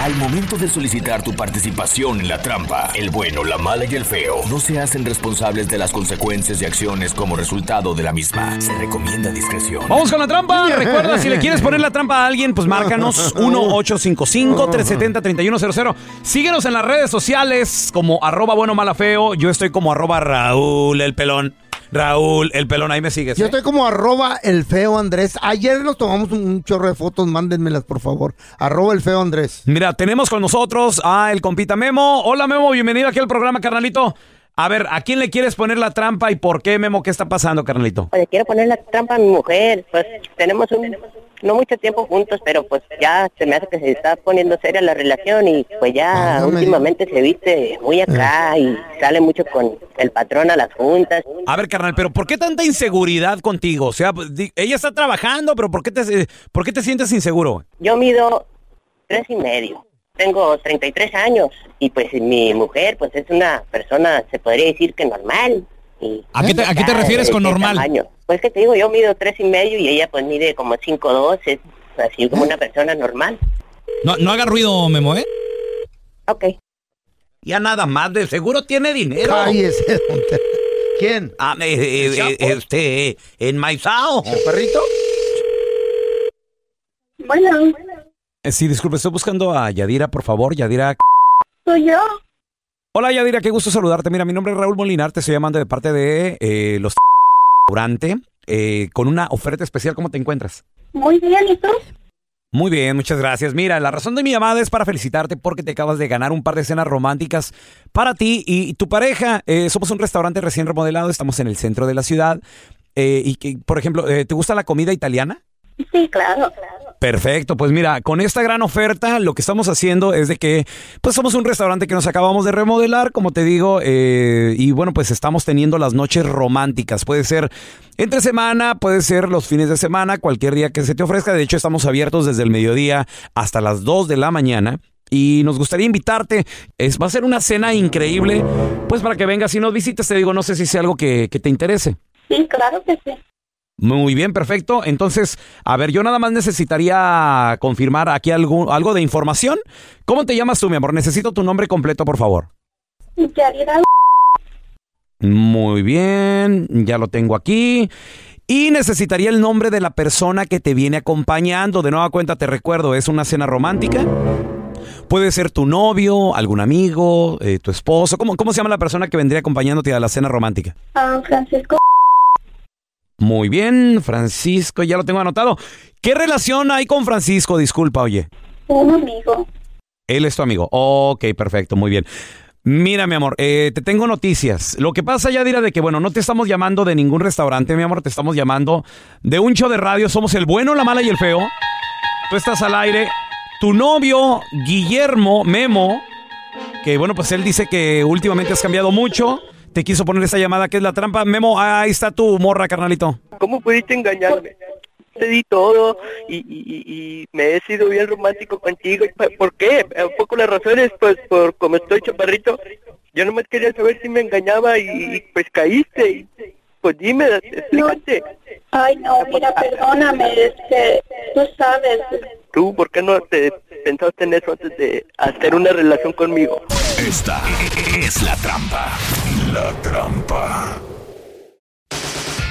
Al momento de solicitar tu participación en la trampa, el bueno, la mala y el feo no se hacen responsables de las consecuencias y acciones como resultado de la misma. Se recomienda discreción. Vamos con la trampa. Recuerda, si le quieres poner la trampa a alguien, pues márcanos 1-855-370-3100. Síguenos en las redes sociales como arroba bueno, mala, feo. Yo estoy como arroba Raúl el pelón. Raúl, el pelón, ahí me sigues. Yo ¿eh? estoy como arroba el feo Andrés. Ayer nos tomamos un, un chorro de fotos, mándenmelas por favor. Arroba el feo Andrés. Mira, tenemos con nosotros a el compita Memo. Hola Memo, bienvenido aquí al programa, carnalito. A ver, ¿a quién le quieres poner la trampa y por qué, Memo? ¿Qué está pasando, carnalito? Le quiero poner la trampa a mi mujer. Pues tenemos un, no mucho tiempo juntos, pero pues ya se me hace que se está poniendo seria la relación y pues ya Ah, no me últimamente se viste muy acá y sale mucho con el patrón a las juntas. A ver, carnal, pero ¿por qué tanta inseguridad contigo? O sea, ella está trabajando, pero ¿por qué te, por qué te sientes inseguro? Yo mido tres y medio. Tengo 33 años y pues mi mujer pues es una persona, se podría decir que normal. Y ¿A qué te- a qué te refieres con normal? tamaño. Pues que te digo, yo mido tres y medio y ella pues mide como cinco dos, es así como una persona normal. No, no haga ruido, Memo, ¿eh? Ok. Ya nada más, de seguro tiene dinero. Cállese. ¿Quién? Ah, eh, eh, eh, este, enmaizao. ¿El perrito? Bueno, Eh, Sí, disculpe, estoy buscando a Yadira, por favor. Yadira. soy yo. Hola, Yadira, qué gusto saludarte. Mira, mi nombre es Raúl Molinar, te estoy llamando de parte de eh, los restaurante eh, con una oferta especial. ¿Cómo te encuentras? Muy bien, ¿y tú? Muy bien, muchas gracias. Mira, la razón de mi llamada es para felicitarte porque te acabas de ganar un par de cenas románticas para ti y tu pareja. Eh, somos un restaurante recién remodelado, estamos en el centro de la ciudad. Eh, y que, por ejemplo, eh, ¿te gusta la comida italiana? Sí, claro, claro. Perfecto, pues mira, con esta gran oferta lo que estamos haciendo es de que pues somos un restaurante que nos acabamos de remodelar, como te digo, eh, y bueno, pues estamos teniendo las noches románticas. Puede ser entre semana, puede ser los fines de semana, cualquier día que se te ofrezca. De hecho, estamos abiertos desde el mediodía hasta las 2 de la mañana. Y nos gustaría invitarte. Es, va a ser una cena increíble. Pues para que vengas y nos visites, te digo, no sé si sea algo que, que te interese. Sí, claro que sí. Muy bien, perfecto. Entonces, a ver, yo nada más necesitaría confirmar aquí algo, algo de información. ¿Cómo te llamas tú, mi amor? Necesito tu nombre completo, por favor. Muy bien, ya lo tengo aquí. Y necesitaría el nombre de la persona que te viene acompañando. De nueva cuenta, te recuerdo, es una cena romántica. Puede ser tu novio, algún amigo, eh, tu esposo. ¿Cómo, ¿Cómo se llama la persona que vendría acompañándote a la cena romántica? ah, Francisco, Muy bien, Francisco, ya lo tengo anotado. ¿Qué relación hay con Francisco? Disculpa, oye. un amigo. Él es tu amigo. Ok, perfecto, muy bien. Mira, mi amor, eh, te tengo noticias. Lo que pasa, ya dirá de que, bueno, no te estamos llamando de ningún restaurante, mi amor, te estamos llamando de un show de radio. Somos el bueno, la mala y el feo. Tú estás al aire. Tu novio, Guillermo Memo, que bueno, pues él dice que últimamente has cambiado mucho. Te quiso poner esa llamada que es la trampa. Memo, ahí está tu morra, carnalito. ¿Cómo pudiste engañarme? Te di todo y, y- y- y me he sido bien romántico contigo. ¿Y pa- ¿Por qué? Un poco las razones, pues por como estoy chaparrito. Yo nomás quería saber si me engañaba y, y, pues caíste. Y, pues dime, explícate. Ay, no, mira, perdóname, este, tú sabes, ¿Tú por qué no te pensaste en eso antes de hacer una relación conmigo? Esta es la trampa. La trampa.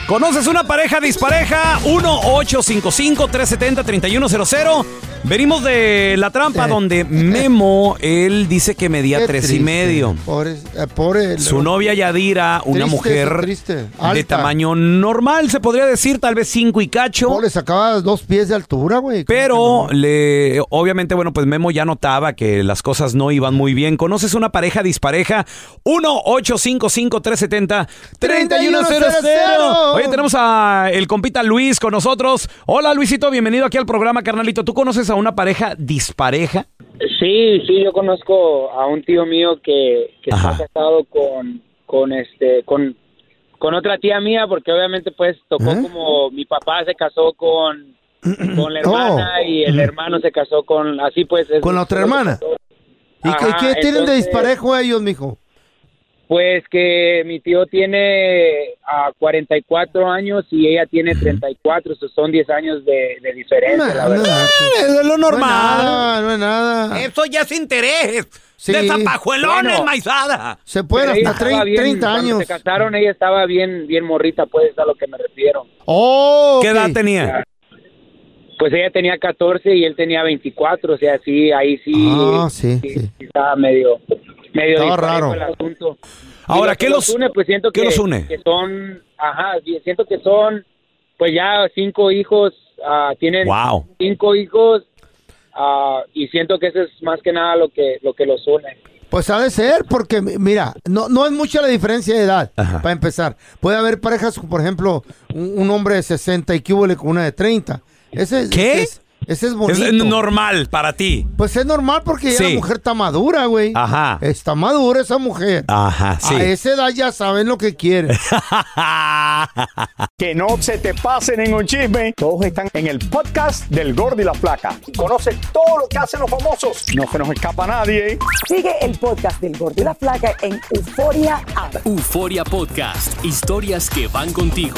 ¿Conoces una pareja dispareja? 1-855-370-3100. Venimos de la trampa donde Memo, él dice que medía tres y medio. Pobre, eh, pobre. Su novia Yadira, una Triste, mujer triste, de tamaño normal, se podría decir, tal vez cinco y cacho. No, le sacaba dos pies de altura, güey. Pero le, obviamente, bueno, pues Memo ya notaba que las cosas no iban muy bien. ¿Conoces una pareja dispareja? 1-855-370-3100. Oye, tenemos a el compita Luis con nosotros. Hola, Luisito, bienvenido aquí al programa, carnalito. ¿Tú conoces a una pareja dispareja? Sí, sí, yo conozco a un tío mío que, que está casado con, con este, con, con otra tía mía, porque obviamente pues tocó ¿Eh? como mi papá se casó con, con la hermana Oh. y el hermano se casó con, así pues. es- ¿Con la otra hermana? ¿Y qué, Ajá, qué tienen de disparejo ellos, mijo? Pues que mi tío tiene a 44 años y ella tiene 34, eso son 10 años de, de diferencia, la No, no, verdad. Es lo No es nada, no es nada. Eso ya es interés. Sí. De zapajuelones, Bueno. maizada. Se ella hasta estaba 30, bien- 30 cuando años. se casaron, ella estaba bien, bien morrita, pues, es a lo que me refiero. Oh, ¿Qué edad tenía? Pues ella tenía 14 y él tenía 24, o sea, sí, ahí sí, Ah, sí, sí. estaba medio, medio Estaba raro. el asunto. Ahora, ¿qué que los- une? Pues siento qué que, los une? que son, ajá, siento que son, pues ya cinco hijos, ah, tienen Wow. cinco hijos, ah, y siento que eso es más que nada lo que, lo que los une. Pues ha de ser, porque mi- mira, no, no es mucha la diferencia de edad, Ajá. para empezar. Puede haber parejas, por ejemplo, un, un hombre de 60 y que con una de 30. Ese, es- ¿Qué? Ese es, ese es bonito. Es normal para ti. Pues es normal porque ya Sí. la mujer está madura, güey. Ajá. Está madura esa mujer. Ajá, sí. A esa edad ya saben lo que quieren. Que no se te pasen en un chisme. Todos están en el podcast del Gordi y la Flaca. Y conoce todo lo que hacen los famosos. No se nos escapa nadie. Sigue el podcast del Gordo y la Flaca en Euforia App. Euforia Podcast, historias que van contigo.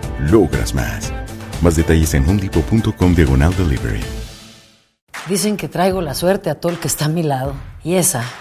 logras más. Más detalles en homedepot.com diagonal delivery. Dicen que traigo la suerte a todo el que está a mi lado. Y esa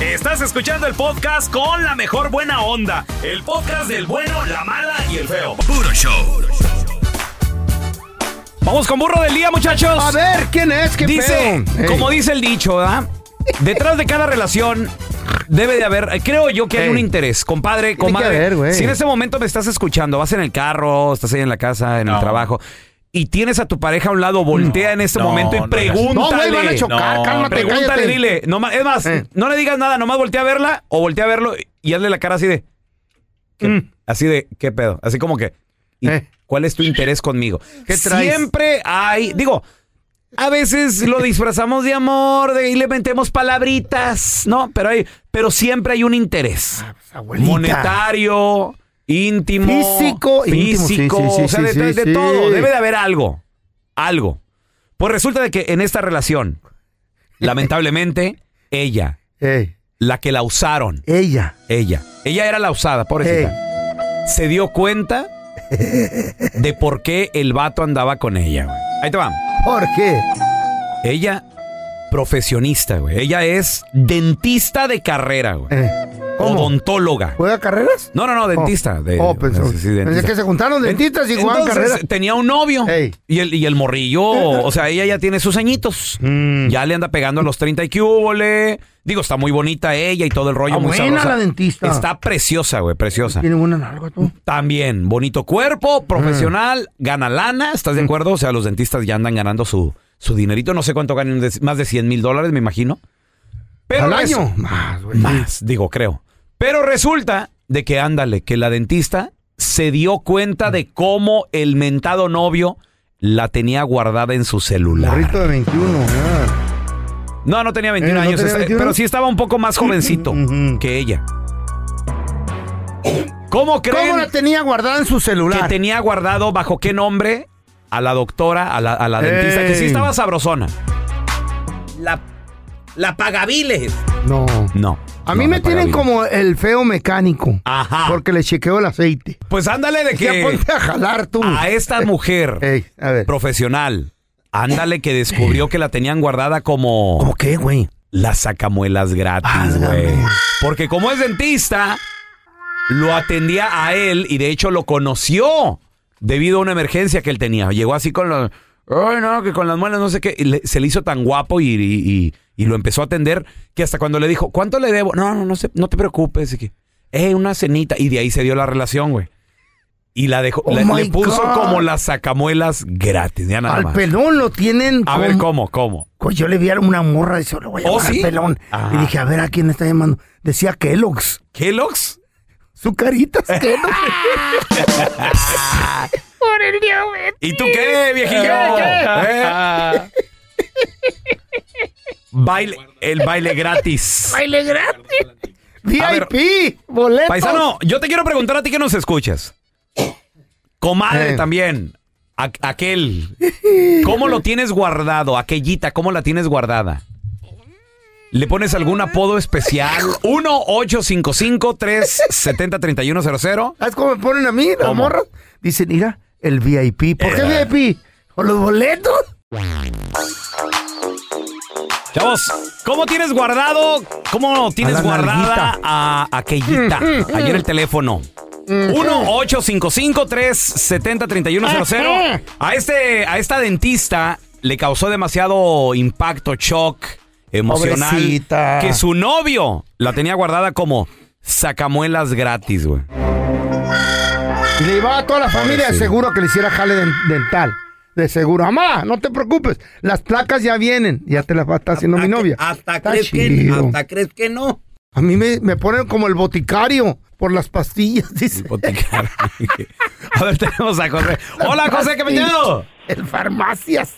Estás escuchando el podcast con la mejor buena onda. El podcast del bueno, la mala y el feo. Puro show. Vamos con burro del día, muchachos. A ver, ¿quién es? ¿Qué Dice, pedo? Como dice el dicho, ¿verdad? Detrás de cada relación debe de haber, eh, creo yo que hay Ey. un interés, compadre, Tiene comadre. que haber, güey. si en este momento me estás escuchando, vas en el carro, estás ahí en la casa, en el trabajo. Y tienes a tu pareja a un lado, voltea en este no, momento y no, pregúntale. no, van a chocar, cálmate, Pregúntale, cállate. dile. nomás- es más, Eh. no le digas nada, nomás voltea a verla o voltea a verlo y hazle la cara así de. ¿qué- Así de, ¿qué pedo? Así como que. ¿y ¿Cuál es tu interés conmigo? Eh. ¿Qué traes? Siempre hay. Digo, a veces lo disfrazamos de amor de, y le metemos palabritas, ¿no? Pero hay, pero siempre hay un interés. abuelita. Monetario, íntimo. Físico, íntimo, sí, físico, sí, o sea, sí, de, todo. Debe de haber algo. Algo. Pues resulta de que en esta relación, lamentablemente, ella, Ey, la que la usaron, ella. ella, ella era la usada, pobrecita, se dio cuenta de por qué el vato andaba con ella, güey. Ahí te va. ¿Por qué? Ella, profesionista, güey. Ella es dentista de carrera, güey. Eh, ¿Cómo? Odontóloga. ¿Juega carreras? No, no, no, dentista. de- Oh, pensó- sí, sí, dentista. pensé que se juntaron dentistas y jugaban Entonces, carreras. tenía un novio. Y el, y el morrillo, o sea, ella ya tiene sus añitos. Mm. Ya le anda pegando a los 30 y que húbole. Digo, está muy bonita ella y todo el rollo. Ah, muy buena sabrosa. la dentista. Está preciosa, güey, preciosa. Tiene buena nalga tú. También, bonito cuerpo, profesional, gana lana, ¿estás de acuerdo? O sea, los dentistas ya andan ganando su, su dinerito. No sé cuánto ganan, de- más de 100 mil dólares, me imagino. Pero ¿Al año? Más, güey. Más, digo, creo. Pero resulta de que, ándale, que la dentista se dio cuenta de cómo el mentado novio la tenía guardada en su celular. Morrito de 21. ah. No, no tenía 21 Eh, ¿no años, tenía es- 21? pero sí estaba un poco más jovencito que ella. ¿Cómo creen ¿Cómo la tenía guardada en su celular? que tenía guardado bajo qué nombre a la doctora, a la, a la dentista, que sí Ey. estaba sabrosona? La, la pagaviles. No. No. A mí no, me tienen como el feo mecánico. Ajá. Porque le chequeo el aceite. Pues ándale de Ya que ponte a jalar tú. a esta mujer Ey, a ver. profesional, ándale que descubrió que la tenían guardada como... ¿Cómo qué, güey? Las sacamuelas gratis, güey. Porque como es dentista, lo atendía a él y de hecho lo conoció debido a una emergencia que él tenía. Llegó así con los... Ay, no, que con las muelas no sé qué. y le- se le hizo tan guapo y, y- y- y lo empezó a atender que hasta cuando le dijo, ¿cuánto le debo? No, no, no, se- no te preocupes. Y que, eh, una cenita. Y de ahí se dio la relación, güey. Y la dejó, Oh le, puso God. como las sacamuelas gratis. Ya nada Al más. pelón lo tienen. A ver, ¿cómo? ¿Cómo? Pues yo le vi a una morra y se lo voy a ¿Oh, sí? pelón. Ajá. Y dije, a ver, ¿a quién está llamando? Decía Kellogg's. ¿Kellogg's? Su carita es Kellogg's. Por el diabetes. ¿Y tú qué, viejillo? ¿Eh? Baile, el baile gratis. Baile gratis. VIP, boletos. Paisano, yo te quiero preguntar a ti que nos escuchas. Comadre Eh. también. A- aquel. ¿Cómo lo tienes guardado? Aquellita, ¿cómo la tienes guardada? ¿Le pones algún apodo especial? 1-855-370-3100. ¿Sabes cómo me ponen a mí, morras? Dicen, mira, el VIP. ¿Por qué Eh. VIP? ¿Por los boletos? Chavos, ¿cómo tienes guardado? ¿Cómo tienes A guardada a aquellita? Ahí en el teléfono. 1-855-370-3100. A, este, a esta dentista le causó demasiado impacto, shock emocional. Pobrecita. Que su novio la tenía guardada como sacamuelas gratis, güey. Le llevaba a toda la familia seguro que le hiciera jale den- dental. De seguro. Mamá, no te preocupes. Las placas ya vienen. Ya te las va a estar haciendo mi novia. Hasta Está crees, que, chido. hasta crees que no. A mí me, me ponen como el boticario por las pastillas, dice. A ver, tenemos a José. Hola, José, ¿qué metido? El farmacias.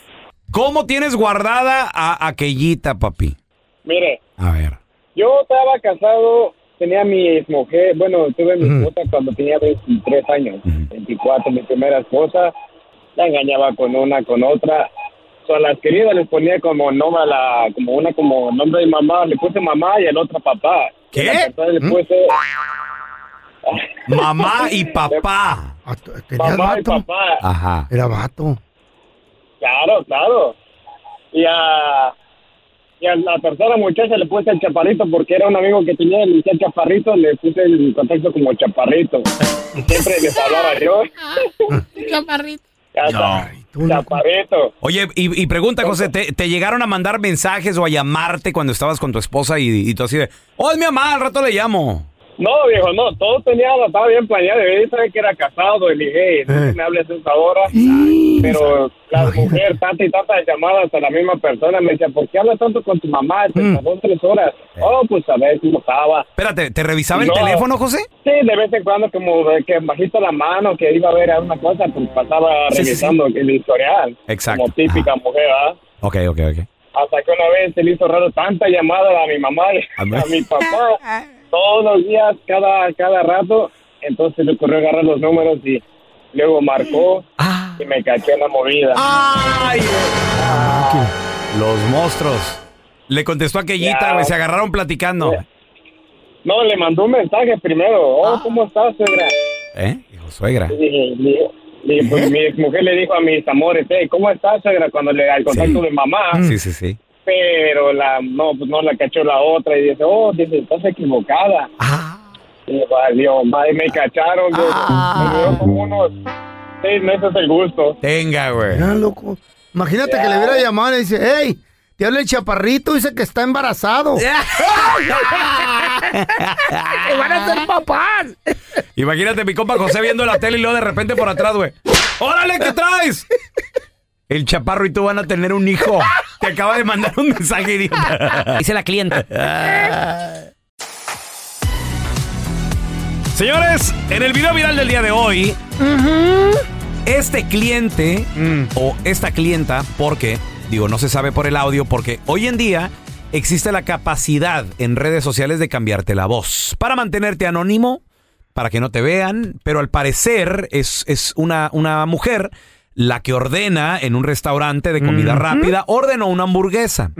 ¿Cómo tienes guardada a aquellita, papi? Mire, A ver. yo estaba casado, tenía mi mujer, bueno, tuve mi esposa cuando tenía 23 años, 24, mi primera esposa, la engañaba con una, con otra. So, a las queridas les ponía como nombre a la, como una como nombre de mamá, le puse mamá y al otro papá. ¿Qué? A la le puse Mamá y papá. ¿Tenías mamá y papá. Ajá. Era vato. Claro, claro. Y a, y a la tercera muchacha le puse el chaparrito porque era un amigo que tenía, decía chaparrito, le puse el contexto como chaparrito. Y siempre les hablaba yo. Chaparrito. Hasta, Chaparrito. Oye, y, y pregunta, José, ¿te, te llegaron a mandar mensajes o a llamarte cuando estabas con tu esposa y, y tú así de, oh, es mi mamá, al rato le llamo? No, viejo, no, todo tenía, estaba bien planeado. Yo sabía que era casado, y le dije, no Eh. me hables a esa hora. Pero la mujer, tanta y tantas llamadas a la misma persona, me decía, ¿por qué hablas tanto con tu mamá? Te Mm. tardó tres horas. Oh, pues a ver cómo estaba. Espérate, ¿te revisaba el No. teléfono, José? Sí, de vez en cuando, como que bajito la mano, que iba a ver alguna cosa, pues pasaba Sí, sí, sí. revisando el historial. Exacto. Como típica mujer, ¿ah? Ok, ok, ok. Hasta que una vez se le hizo raro tanta llamada a mi mamá A a, mi papá, todos los días, cada, cada rato. Entonces le ocurrió agarrar los números y luego marcó y me caché en la movida. ¡Ay! Los monstruos. Le contestó aquellita, Ya. güey, se agarraron platicando. No, le mandó un mensaje primero. Oh, ¿cómo estás, suegra? ¿Eh? Dijo, suegra. Y pues, mi mujer le dijo a mis amores, hey, ¿cómo estás, suegra? Cuando le al contacto de mamá. Sí, sí, sí. Pero la, no, pues no la cachó la otra y dice, oh, dice, estás equivocada. Y valió, madre, me cacharon, güey. Me dio como unos seis meses el gusto. Tenga, güey. Ya, loco. Imagínate que le hubiera llamado y le dice, hey, te habla el chaparrito, dice que está embarazado. ¡Que van a ser papás! Imagínate mi compa José viendo la tele y luego de repente por atrás, güey. ¡Órale, qué traes! El chaparro y tú van a tener un hijo. Te acaba de mandar un mensaje, idiota. Dice la clienta. Señores, en el video viral del día de hoy, este cliente o esta clienta, porque, digo, no se sabe por el audio, porque hoy en día existe la capacidad en redes sociales de cambiarte la voz para mantenerte anónimo, para que no te vean, pero al parecer es, es una, una mujer la que ordena en un restaurante de comida rápida, ordenó una hamburguesa.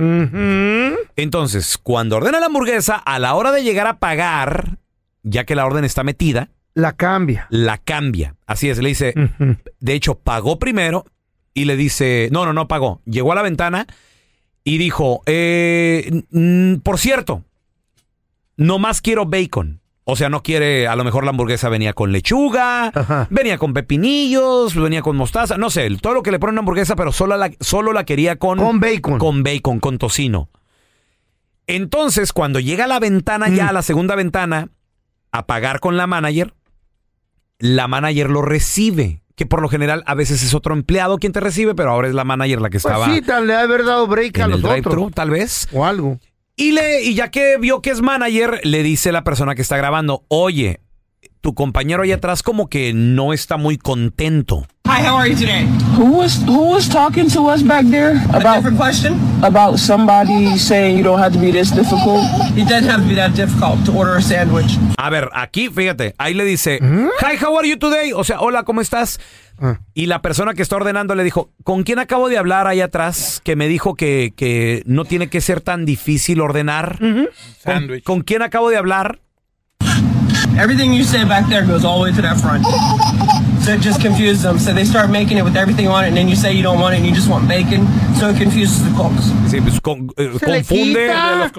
Entonces, cuando ordena la hamburguesa, a la hora de llegar a pagar, ya que la orden está metida, La cambia. la cambia. Así es, le dice, de hecho, pagó primero y le dice, no, no, no pagó. Llegó a la ventana y dijo, eh, mm, por cierto, nomás quiero bacon. O sea, no quiere, a lo mejor la hamburguesa venía con lechuga, venía con pepinillos, venía con mostaza, no sé, todo lo que le pone una hamburguesa, pero solo la, solo la quería con... Con bacon. Con bacon, con tocino. Entonces, cuando llega a la ventana, ya a la segunda ventana, a pagar con la manager, la manager lo recibe. Que por lo general a veces es otro empleado quien te recibe, pero ahora es la manager la que Pues estaba sí, tal le ha haber dado break a los otros. tal vez. O algo. Y, le, y ya que vio que es manager, le dice la persona que está grabando, oye, tu compañero allá atrás como que no está muy contento. Hi, how are you today? Who was who was talking to us back there about a different question? About somebody saying you don't have to be this difficult. It doesn't have to be that difficult to order a sandwich. A ver, aquí, fíjate, ahí le dice, hi, how are you today? O sea, hola, ¿cómo estás? Y la persona que está ordenando le dijo, ¿con quién acabo de hablar ahí atrás? Que me dijo que, que no tiene que ser tan difícil ordenar. ¿Con, con quién acabo de hablar? Everything you say back there goes all the way to that front. So it just confuses them. So they start making it with everything on it, and then you say you don't want it and you just want bacon. So it confuses the cooks. Sí, pues, con- eh, confunde,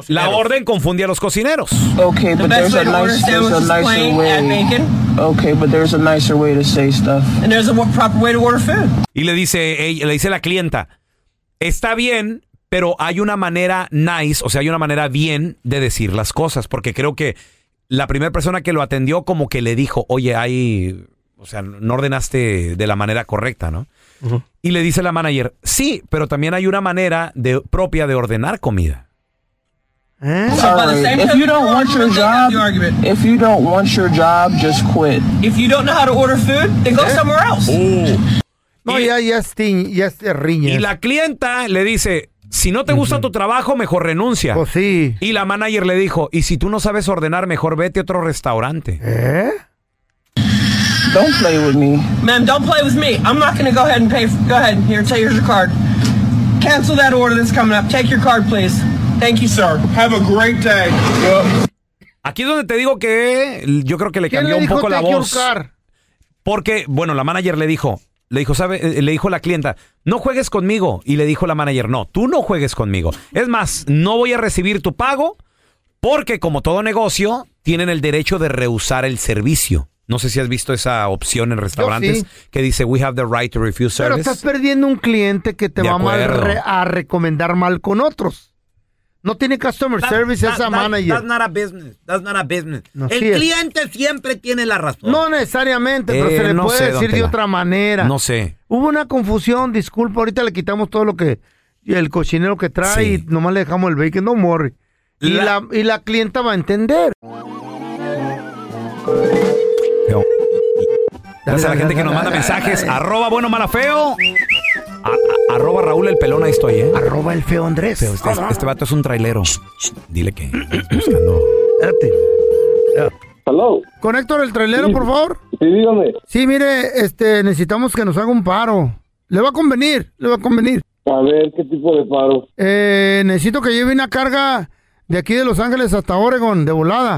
la orden confunde a los cocineros. Okay, The but best there's way a, to order nice, there's a sandwiches nicer plain, way. bacon. Okay, but there's a nicer way to say stuff. And there's a wa- proper way to order food. Y le dice, ella- le dice la clienta, está bien, pero hay una manera nice, o sea, hay una manera bien de decir las cosas, porque creo que la primera persona que lo atendió como que le dijo, oye, hay, o sea, no ordenaste de la manera correcta, ¿no? Y le dice la manager, sí, pero también hay una manera de, propia de ordenar comida. Same if you don't want your job, if you don't want your job, just quit. If you don't know how to order food, then go somewhere else. No, ya, ya, es ya. Y la clienta le dice, si no te gusta tu trabajo, mejor renuncia. Pues sí. Y la manager le dijo, y si tú no sabes ordenar, mejor vete a otro restaurante. ¿Eh? Don't play with me. Ma'am, don't play with me. I'm not going to go ahead and pay. For, go ahead. Here, take here's your card. Cancel that order that's coming up. Take your card, please. Thank you, sir. Have a great day. Aquí es donde te digo que yo creo que le ¿Quién cambió le un poco la voz. Porque, bueno, la manager le dijo, le dijo, ¿sabe? Eh, Le dijo la clienta, no juegues conmigo. Y le dijo la manager, no, tú no juegues conmigo. Es más, no voy a recibir tu pago porque como todo negocio, tienen el derecho de rehusar el servicio. No sé si has visto esa opción en restaurantes sí. que dice we have the right to refuse Pero service. estás perdiendo un cliente que te De va mal re- a recomendar mal con otros. No tiene customer service esa manager. That's not a business. That's not a business. No, el sí es. cliente siempre tiene la razón. No necesariamente, pero Eh, se le no puede sé, decir de otra manera. No sé. Hubo una confusión, disculpa, ahorita le quitamos todo lo que el cochinero que trae Sí. y nomás le dejamos el bacon, no morri. Y La- y la clienta va a entender. Gracias a la dale, gente que dale, nos manda dale, mensajes. dale. Arroba bueno mala feo. A- a- arroba Raúl el pelón, ahí estoy, ¿eh? Arroba el feo Andrés. Feo, este, este vato es un trailero. Dile que estoy buscando. Hello. Con Héctor el trailero, por favor. Sí, dígame. Sí, mire, este, necesitamos que nos haga un paro. Le va a convenir, le va a convenir. A ver, ¿qué tipo de paro? Eh, necesito que lleve una carga de aquí de Los Ángeles hasta Oregon, de volada.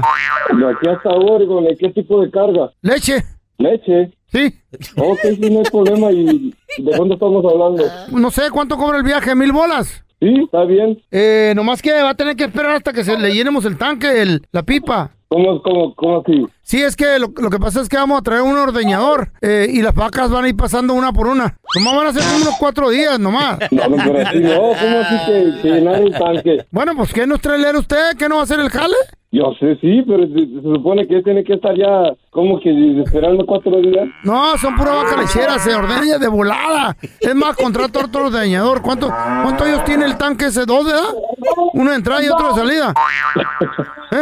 De aquí hasta Oregon, ¿y ¿qué tipo de carga? Leche. Leche. Sí. Ok, sí, no hay problema. ¿Y de cuándo estamos hablando? No sé cuánto cobra el viaje, mil bolas. Sí, está bien. Eh, nomás que va a tener que esperar hasta que se le llenemos el tanque, el, la pipa. ¿Cómo, cómo, cómo así? Sí, es que lo, lo que pasa es que vamos a traer un ordeñador eh, y las vacas van a ir pasando una por una. Nomás van a ser unos cuatro días, nomás. No, no, pero así no. ¿Cómo así que, que llenar el tanque? Bueno, pues ¿qué no es trailero usted? ¿Qué no va a hacer el jale? Yo sé, sí, pero se, se supone que tiene que estar ya como que esperando cuatro días. No, son pura vaca lechera, se ordeña de volada. Es más, contrato a otro ordeñador. ¿Cuánto, ¿Cuánto ellos tiene el tanque ese? ¿Dos, verdad? Uno de entrada y otro de salida.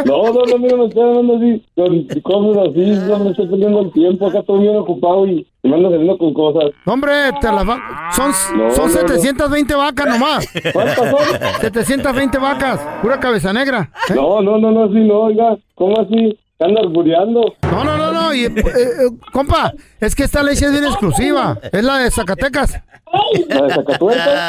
No, no, no, mira, me estoy hablando así, con cosas así, no me estoy perdiendo el tiempo, acá estoy bien ocupado y me ando saliendo con cosas. Hombre, te las va- son, No, son no, no. 720 vacas nomás. ¿Cuántas son? 720 vacas, pura cabeza negra. ¿eh? No, no, no, no, sí, no, oiga, ¿cómo así? ¿Te andas burleando? No, no, no, no. Y, eh, eh, compa, es que esta leche es bien exclusiva. Es la de Zacatecas. ¿La de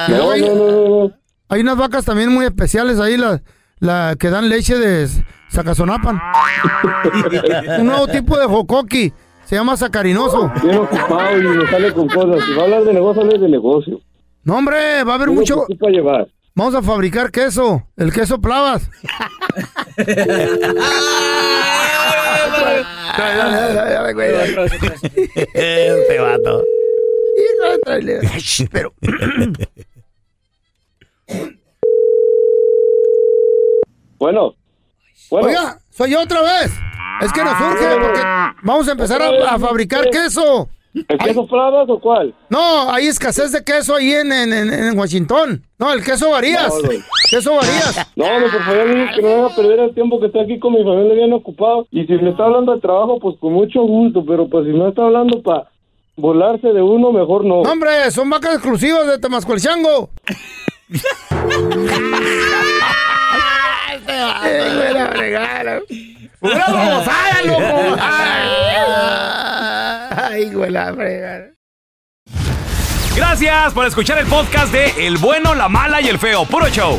luego No, hay, no, no, no, no. hay unas vacas también muy especiales ahí, la, la que dan leche de Zacazonapan. Un nuevo tipo de jocoqui. Se llama sacarinoso. Bien ocupado y me sale con cosas. Si va a hablar de negocio, hable de negocio. No, hombre, va a haber ¿Cómo mucho. llevar? Vamos a fabricar queso. El queso plavas. Este vato. Pero. Bueno. Bueno. Oiga, soy yo otra vez. Es que nos urge porque vamos a empezar a, a fabricar queso. ¿El queso Flavas o cuál? No, hay escasez de queso ahí en, en, en- en Washington. No, el queso varías. No, no. Queso varías. No, no, por favor, que no me haga perder el tiempo que estoy aquí con mi familia bien ocupado. Y si me está hablando de trabajo, pues con mucho gusto. Pero pues si no está hablando para volarse de uno, mejor no. No, hombre, son vacas exclusivas de Temascuelchango. Ay, güey, la fregada. ¡Una babosada, loco! Ay, güey, la fregada. Gracias por escuchar el podcast de El bueno, la mala y el feo. Puro show.